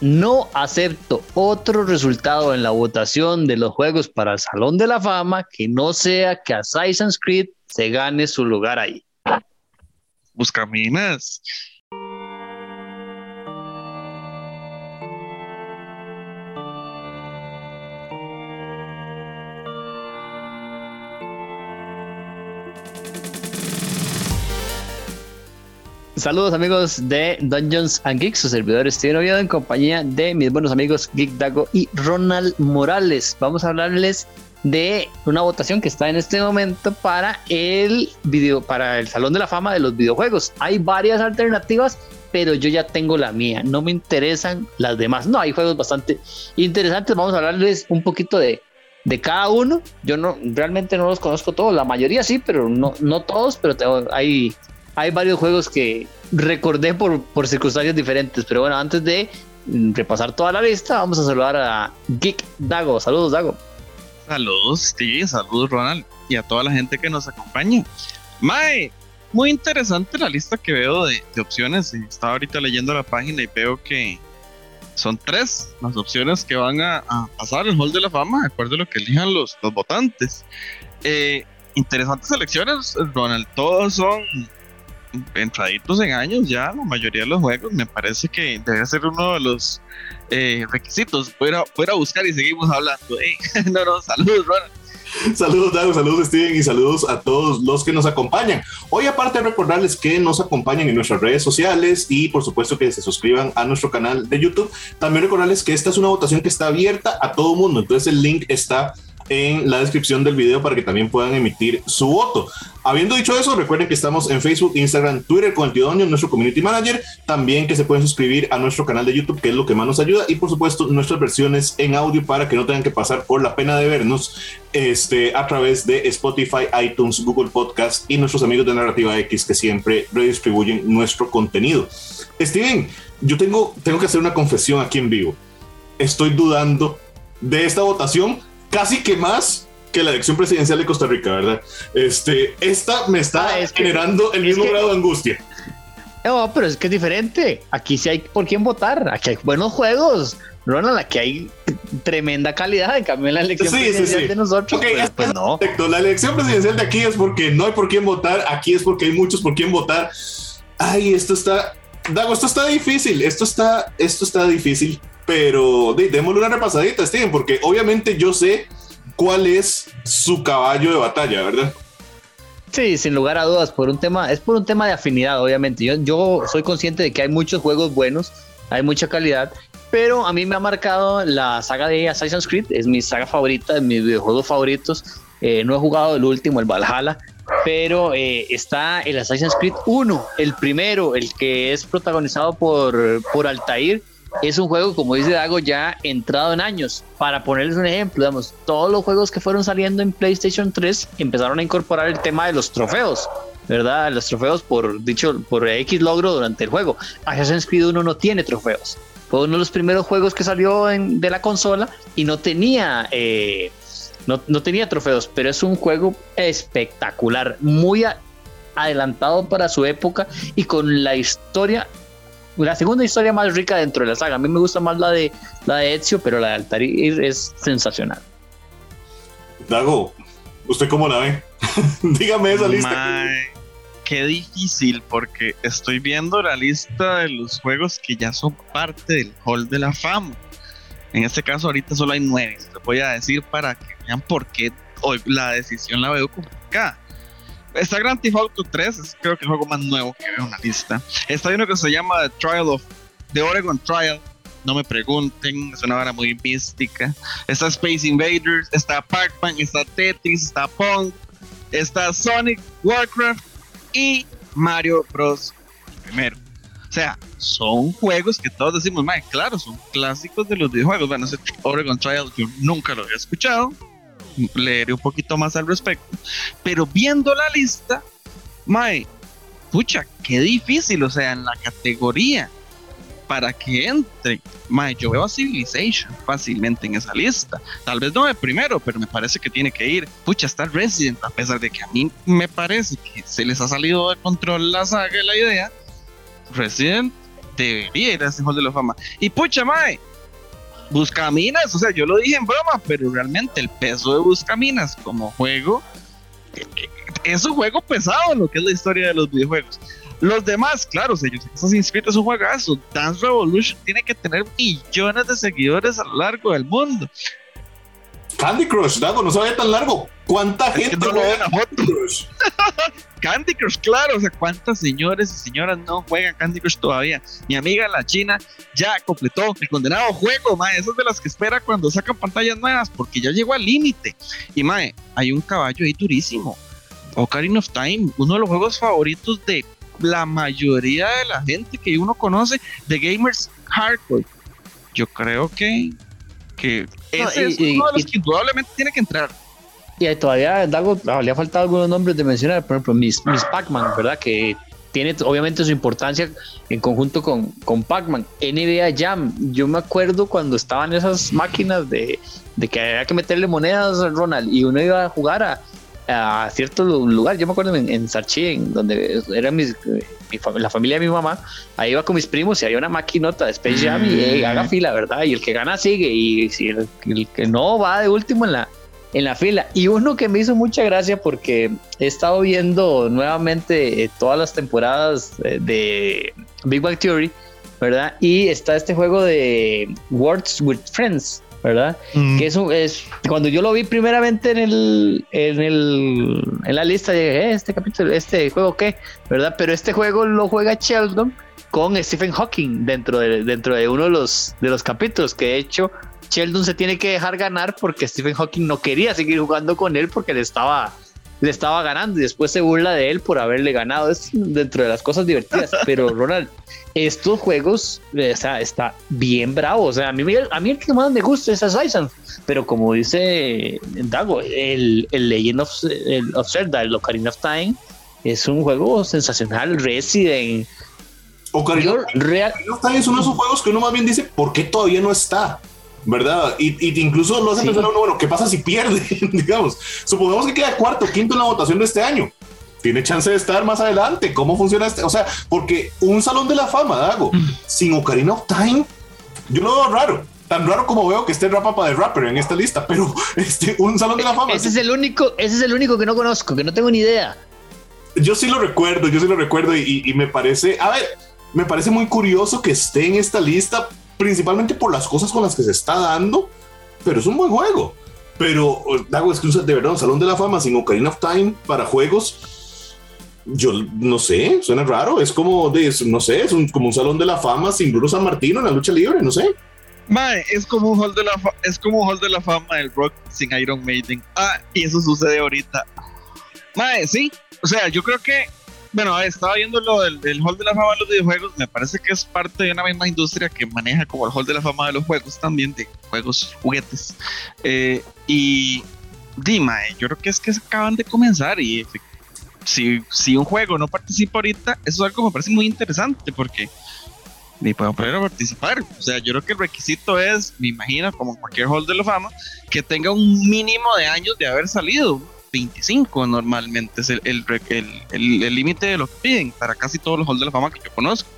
no acepto otro resultado en la votación de los juegos para el Salón de la Fama que no sea que Assassin's Creed se gane su lugar ahí. Buscaminas. Saludos amigos de Dungeons and Geeks, su servidor Steven Oviedo en compañía de mis buenos amigos Geek Dago y Ronald Morales. Vamos a hablarles de una votación que está en este momento para el video, para el Salón de la Fama de los videojuegos. Hay varias alternativas, pero yo ya tengo la mía. No me interesan las demás. No, hay juegos bastante interesantes. Vamos a hablarles un poquito de, de cada uno. Yo no realmente no los conozco todos, la mayoría sí, pero no, no todos, pero tengo, hay hay varios juegos que recordé por, por circunstancias diferentes. Pero bueno, antes de repasar toda la lista, vamos a saludar a Geek Dago. Saludos, Dago. Saludos, Steve. Saludos, Ronald. Y a toda la gente que nos acompaña. Mae, muy interesante la lista que veo de, opciones. Estaba ahorita leyendo la página y veo que son tres las opciones que van a, pasar el Hall de la Fama, de acuerdo a lo que elijan los, los votantes. Eh, interesantes elecciones, Ronald. Todos son entraditos en años ya, la mayoría de los juegos, me parece que debe ser uno de los eh, requisitos. Fuera, fuera a buscar y seguimos hablando. ¿eh? saludos, Ronald. Saludos, Dago, saludos, Steven, y saludos a todos los que nos acompañan. Hoy, aparte recordarles que nos acompañan en nuestras redes sociales y, por supuesto, que se suscriban a nuestro canal de YouTube, también recordarles que esta es una votación que está abierta a todo mundo. Entonces, el link está en la descripción del video para que también puedan emitir su voto. Habiendo dicho eso, recuerden que estamos en Facebook, Instagram, Twitter con el tío nuestro community manager. También que se pueden suscribir a nuestro canal de YouTube, que es lo que más nos ayuda. Y por supuesto, nuestras versiones en audio para que no tengan que pasar por la pena de vernos este, a través de Spotify, iTunes, Google Podcast y nuestros amigos de Narrativa X que siempre redistribuyen nuestro contenido. Steven, yo tengo, tengo que hacer una confesión aquí en vivo. Estoy dudando de esta votación casi que más que la elección presidencial de Costa Rica, ¿verdad? Este, esta me está ah, generando el mismo grado de angustia. No, pero es que es diferente. Aquí sí hay por quién votar. Aquí hay buenos juegos. Ronald, aquí hay tremenda calidad. En cambio, en la elección presidencial de nosotros, pues, no. La elección presidencial de aquí es porque no hay por quién votar. Aquí es porque hay muchos por quién votar. Ay, esto está. Dago, esto está difícil. Esto está, esto está difícil. Pero démosle una repasadita, Steven, porque obviamente yo sé cuál es su caballo de batalla, ¿verdad? Sí, sin lugar a dudas, por un tema, es por un tema de afinidad, obviamente. Yo, soy consciente de que hay muchos juegos buenos, hay mucha calidad, pero a mí me ha marcado la saga de Assassin's Creed, es mi saga favorita, de mis videojuegos favoritos. Eh, no he jugado el último, el Valhalla, pero eh, está el Assassin's Creed 1, el primero, el que es protagonizado por, por Altair es un juego, como dice Dago, ya entrado en años. Para ponerles un ejemplo, digamos, todos los juegos que fueron saliendo en PlayStation 3 empezaron a incorporar el tema de los trofeos, ¿verdad? Los trofeos por dicho por X logro durante el juego. Assassin's Creed 1 no tiene trofeos. Fue uno de los primeros juegos que salió de la consola y no tenía eh, no, no, tenía trofeos, pero es un juego espectacular, muy adelantado para su época y con la historia la segunda historia más rica dentro de la saga. A mí me gusta más la de la de Ezio, pero la de Altair es sensacional. Dago, ¿usted cómo la ve? Dígame esa lista. qué difícil, porque estoy viendo la lista de los juegos que ya son parte del Hall de la Fama. En este caso, ahorita solo hay nueve. Les voy a decir para que vean por qué hoy la decisión la veo complicada. Está Grand Theft Auto 3, es creo que el juego más nuevo que veo en la lista. Está uno que se llama The Trial of The Oregon Trial. No me pregunten, es una hora muy mística. Está Space Invaders, está Pac-Man, está Tetris, está Pong, está Sonic, Warcraft y Mario Bros. Primero. O sea, son juegos que todos decimos, claro, son clásicos de los videojuegos. Bueno, ese Oregon Trial yo nunca lo había escuchado leeré un poquito más al respecto. Pero viendo la lista, Mae, pucha, qué difícil, o sea, en la categoría para que entre, Mae, yo veo a Civilization fácilmente en esa lista. Tal vez no de primero, pero me parece que tiene que ir. Pucha, está Resident, a pesar de que a mí me parece que se les ha salido de control la saga y la idea. Resident debería ir a ese Hall de la Fama. Y pucha, mae, Buscaminas, o sea, yo lo dije en broma, pero realmente el peso de Buscaminas como juego eh, es un juego pesado en lo que es la historia de los videojuegos. Los demás, claro, ellos estás inscritos es un juegazo. Dance Revolution tiene que tener millones de seguidores a lo largo del mundo. Candy Crush, Dago, no se vaya tan largo. ¿Cuánta gente no juega Candy Crush? Candy Crush, claro, o sea, cuántas señores y señoras no juegan Candy Crush todavía. Mi amiga la China ya completó el condenado juego, mae, esas de las que espera cuando sacan pantallas nuevas, porque ya llegó al límite. Y mae, hay un caballo ahí durísimo. Ocarina of Time, uno de los juegos favoritos de la mayoría de la gente que uno conoce, de gamers hardcore. Yo creo que que ese es uno de los que indudablemente tiene que entrar. Y todavía Dago, le ha faltado algunos nombres de mencionar, por ejemplo, Miss, Miss Pac-Man, ¿verdad? Que tiene obviamente su importancia en conjunto con, con Pac-Man. NBA Jam, yo me acuerdo cuando estaban esas máquinas de, de que había que meterle monedas a Ronald y uno iba a jugar a, a cierto lugar, yo me acuerdo en, en Sarchi, donde era mis, la familia de mi mamá, ahí iba con mis primos y había una maquinota de Space Jam y haga mm. fila, ¿verdad? Y el que gana sigue y si el, que no va de último en la, en la fila. Y uno que me hizo mucha gracia porque he estado viendo nuevamente eh, todas las temporadas eh, de Big Bang Theory, ¿verdad? Y está este juego de Words with Friends, ¿verdad? Que es, es cuando yo lo vi primeramente en el en el en la lista dije, eh, este capítulo, este juego qué, ¿verdad? Pero este juego lo juega Sheldon con Stephen Hawking dentro de dentro de uno de los de los capítulos que de hecho Sheldon se tiene que dejar ganar porque Stephen Hawking no quería seguir jugando con él porque le estaba le estaba ganando y después se burla de él por haberle ganado. Es dentro de las cosas divertidas. Pero Ronald, estos juegos, o sea, está bien bravo. O sea, a mí, a mí el que más me gusta es Assassin. Pero como dice Dago, el, el Legend of, el, of Zelda, el Ocarina of Time, es un juego sensacional. Resident. Ocarina, Real, of Time es uno de esos juegos que uno más bien dice, ¿por qué todavía no está? ¿Verdad? Y, incluso lo hace pensar uno, bueno, ¿qué pasa si pierde? Digamos, supongamos que queda cuarto, quinto en la votación de este año. Tiene chance de estar más adelante. ¿Cómo funciona este? O sea, porque un salón de la fama, Dago, mm. sin Ocarina of Time, yo lo veo raro. Tan raro como veo que esté Rapapa de Rapper en esta lista, pero este, un salón de la fama. Ese es el único, ese es el único que no conozco, que no tengo ni idea. Yo sí lo recuerdo, yo sí lo recuerdo y, y me parece, a ver, me parece muy curioso que esté en esta lista principalmente por las cosas con las que se está dando, pero es un buen juego. Pero, Dago, es que de verdad un Salón de la Fama sin Ocarina of Time para juegos, yo no sé, suena raro. Es como, de, no sé, es un, como un Salón de la Fama sin Bruno San Martino en la lucha libre, no sé. Mae, es como un hall de la es como un hall de la fama del rock sin Iron Maiden. Ah, y eso sucede ahorita. Mae, sí. O sea, yo creo que bueno, estaba viendo lo del, Hall de la Fama de los videojuegos. Me parece que es parte de una misma industria que maneja como el Hall de la Fama de los juegos también, de juegos, juguetes. Eh, y Dima, yo creo que es que se acaban de comenzar y si, si un juego no participa ahorita, eso es algo que me parece muy interesante porque ni puedo poder participar. O sea, yo creo que el requisito es, me imagino, como cualquier Hall de la Fama, que tenga un mínimo de años de haber salido. 25 normalmente es el el límite de lo que piden para casi todos los halls de la fama que yo conozco.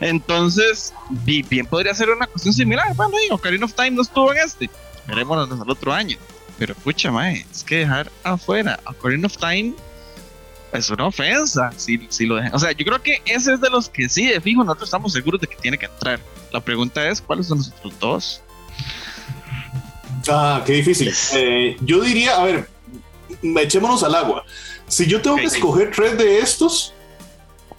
Entonces, bien podría ser una cuestión similar. Bueno, y Ocarina of Time no estuvo en este. Veremos el otro año. Pero pucha, mae, es que dejar afuera Ocarina of Time es una ofensa si, si lo dejan. O sea, yo creo que ese es de los que sí, de fijo, nosotros estamos seguros de que tiene que entrar. La pregunta es, ¿cuáles son los otros dos? Ah, qué difícil. Eh, yo diría, a ver, echémonos al agua. Si yo tengo que escoger tres de estos,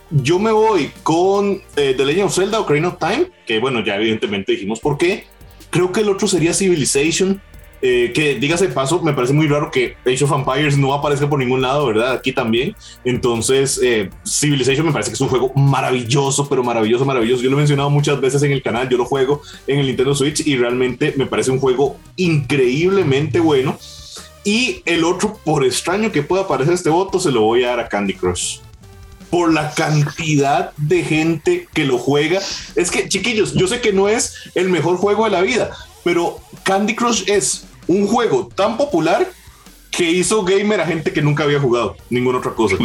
yo me voy con eh, The Legend of Zelda Ocarina of Time, que bueno, ya evidentemente dijimos por qué. Creo que el otro sería Civilization, eh, que dígase paso, me parece muy raro que Age of Empires no aparezca por ningún lado, ¿verdad? Aquí también. Entonces, eh, Civilization me parece que es un juego maravilloso, pero maravilloso, maravilloso. Yo lo he mencionado muchas veces en el canal, yo lo juego en el Nintendo Switch y realmente me parece un juego increíblemente bueno. Y el otro, por extraño que pueda parecer este voto, se lo voy a dar a Candy Crush. Por la cantidad de gente que lo juega. Es que, chiquillos, yo sé que no es el mejor juego de la vida, pero Candy Crush es un juego tan popular que hizo gamer a gente que nunca había jugado ninguna otra cosa.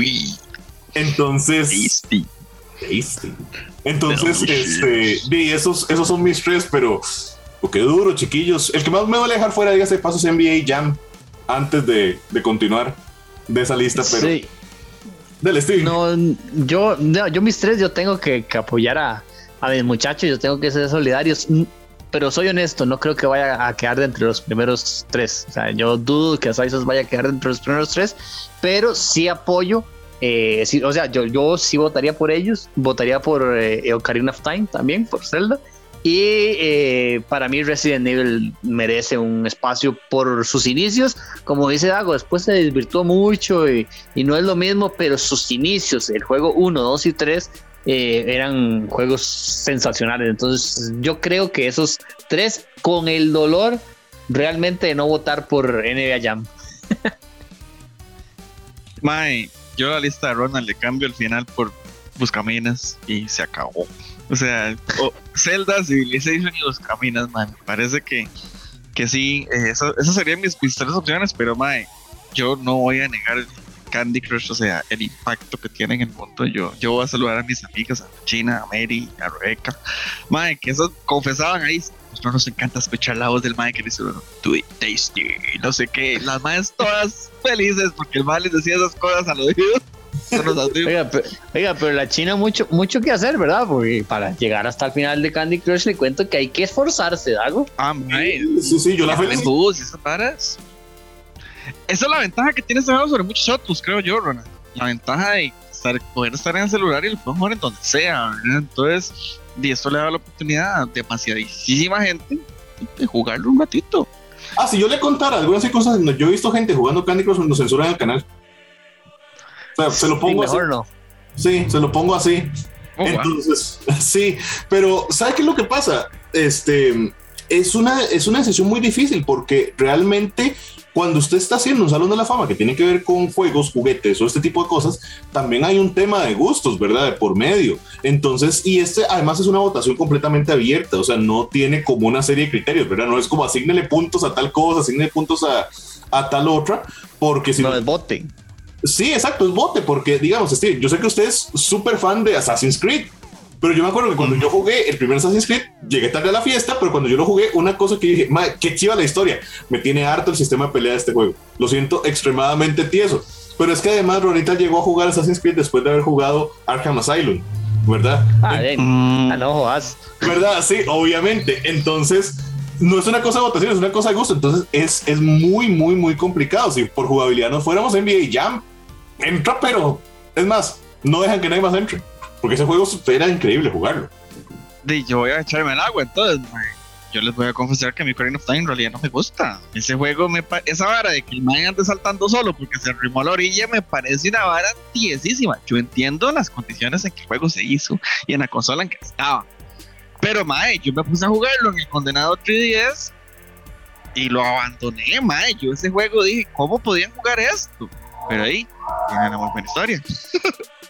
Entonces. Tasty. Tasty. Entonces, este, y esos, esos son mis tres, pero oh, qué duro, chiquillos. El que más me duele dejar fuera, dígase, pasos NBA Jam antes de, de continuar de esa lista, pero. Sí. Del Steve. No, yo, yo mis tres, yo tengo que, apoyar a, a mis muchachos, yo tengo que ser solidarios pero soy honesto, no creo que vaya a quedar de entre los primeros tres. O sea, yo dudo que Asaizos vaya a quedar de entre los primeros tres, pero sí apoyo. Eh, o sea, yo, yo sí votaría por ellos, votaría por eh, Ocarina of Time también, por Zelda. Y eh, para mí Resident Evil merece un espacio por sus inicios. Como dice Dago, después se desvirtuó mucho y, no es lo mismo, pero sus inicios, el juego 1, 2 y 3, eh, eran juegos sensacionales. Entonces, yo creo que esos tres, con el dolor realmente de no votar por NBA Jam. Mae, yo la lista de Ronald le cambio al final por Buscaminas y se acabó. O sea, Zelda, Civilization y Buscaminas, man. Parece que, que sí, eh, esas serían mis, mis, opciones, pero mae, yo no voy a negar Candy Crush, o sea, el impacto que tiene en el mundo. Yo, yo voy a saludar a mis amigas, a China, a Mary, a Rebeca. Madre, que eso confesaban ahí. Pues no nos encanta escuchar la voz del madre que dice, do tasty, no sé qué. Las madres todas felices porque el madre les decía esas cosas al oído. Oiga, pero, oiga, pero la China mucho, mucho que hacer, ¿verdad? Porque para llegar hasta el final de Candy Crush le cuento que hay que esforzarse, ¿dago? Ah, madre. Sí, sí, yo la feliz. ¿Esas paras? Esa es la ventaja que tiene este juego sobre muchos otros, creo yo, Ronald. La ventaja de poder estar en el celular y lo puedo jugar en donde sea. Entonces, y esto le da la oportunidad a demasiadísima gente de jugarlo un ratito. Ah, si yo le contara algunas cosas, yo he visto gente jugando Candy Crush cuando censuran el canal. O sea, se lo pongo así. Sí, se lo pongo así. Oh, Entonces, sí, pero ¿sabe qué es lo que pasa? Este es una, es una decisión muy difícil porque realmente cuando usted está haciendo un salón de la fama que tiene que ver con juegos, juguetes o este tipo de cosas, también hay un tema de gustos, ¿verdad? De por medio. Entonces, y este además es una votación completamente abierta, o sea, no tiene como una serie de criterios, ¿verdad? No es como asignele puntos a tal cosa, asignele puntos a, a tal otra, porque si no, es bote. Sí, exacto, es bote, porque digamos, Steve, yo sé que usted es súper fan de Assassin's Creed, pero yo me acuerdo que cuando yo jugué el primer Assassin's Creed, llegué tarde a la fiesta, pero cuando yo lo jugué, una cosa que dije, qué chiva la historia. Me tiene harto el sistema de pelea de este juego. Lo siento extremadamente tieso. Pero es que además Ronita llegó a jugar Assassin's Creed después de haber jugado Arkham Asylum, ¿verdad? Ah, bien. Mm. Ah, no ¿Verdad? Sí, obviamente. Entonces, no es una cosa de votación, es una cosa de gusto. Entonces, es, es muy, muy, muy complicado. Si por jugabilidad no fuéramos NBA Jam, entra, pero es más, no dejan que nadie más entre. Porque ese juego era increíble jugarlo. Y yo voy a echarme el agua, entonces, yo les voy a confesar que mi Ocarina of Time en realidad no me gusta. Ese juego, me esa vara de que el man ande saltando solo porque se arrimó a la orilla, me parece una vara tiesísima. Yo entiendo las condiciones en que el juego se hizo y en la consola en que estaba. Pero, mae, yo me puse a jugarlo en el condenado 3DS y lo abandoné, mae. Yo ese juego dije, ¿cómo podían jugar esto? Pero ahí, tiene una muy buena historia.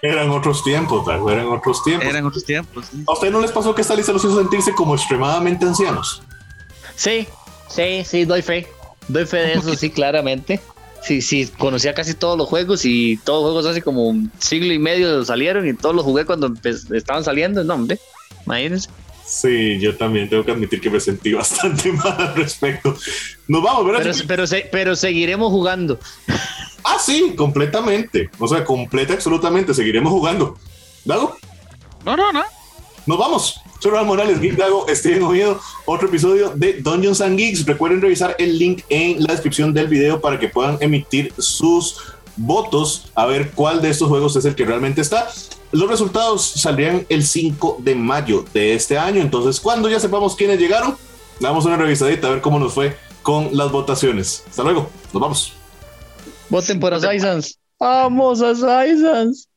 Eran otros tiempos, eran otros tiempos. Eran otros tiempos. ¿A usted no les pasó que esta lista los hizo sentirse como extremadamente ancianos? Sí, sí, sí, doy fe. Doy fe de eso, sí, claramente. Sí, sí, conocía casi todos los juegos y todos los juegos hace como un siglo y medio salieron y todos los jugué cuando estaban saliendo. No, hombre, imagínense. Sí, yo también tengo que admitir que me sentí bastante mal al respecto. Nos vamos, ¿verdad? Pero, pero, pero seguiremos jugando. Ah, sí, completamente. O sea, completa, absolutamente. Seguiremos jugando. ¿Dago? No, no, no. Nos vamos. Soy Raúl Morales, Geek Dago, en Oído, otro episodio de Dungeons and Geeks. Recuerden revisar el link en la descripción del video para que puedan emitir sus votos a ver cuál de estos juegos es el que realmente está. Los resultados saldrían el 5 de mayo de este año. Entonces, cuando ya sepamos quiénes llegaron, damos una revisadita a ver cómo nos fue con las votaciones. Hasta luego. Nos vamos. Voten por Asaisans. Vamos, Asaisans.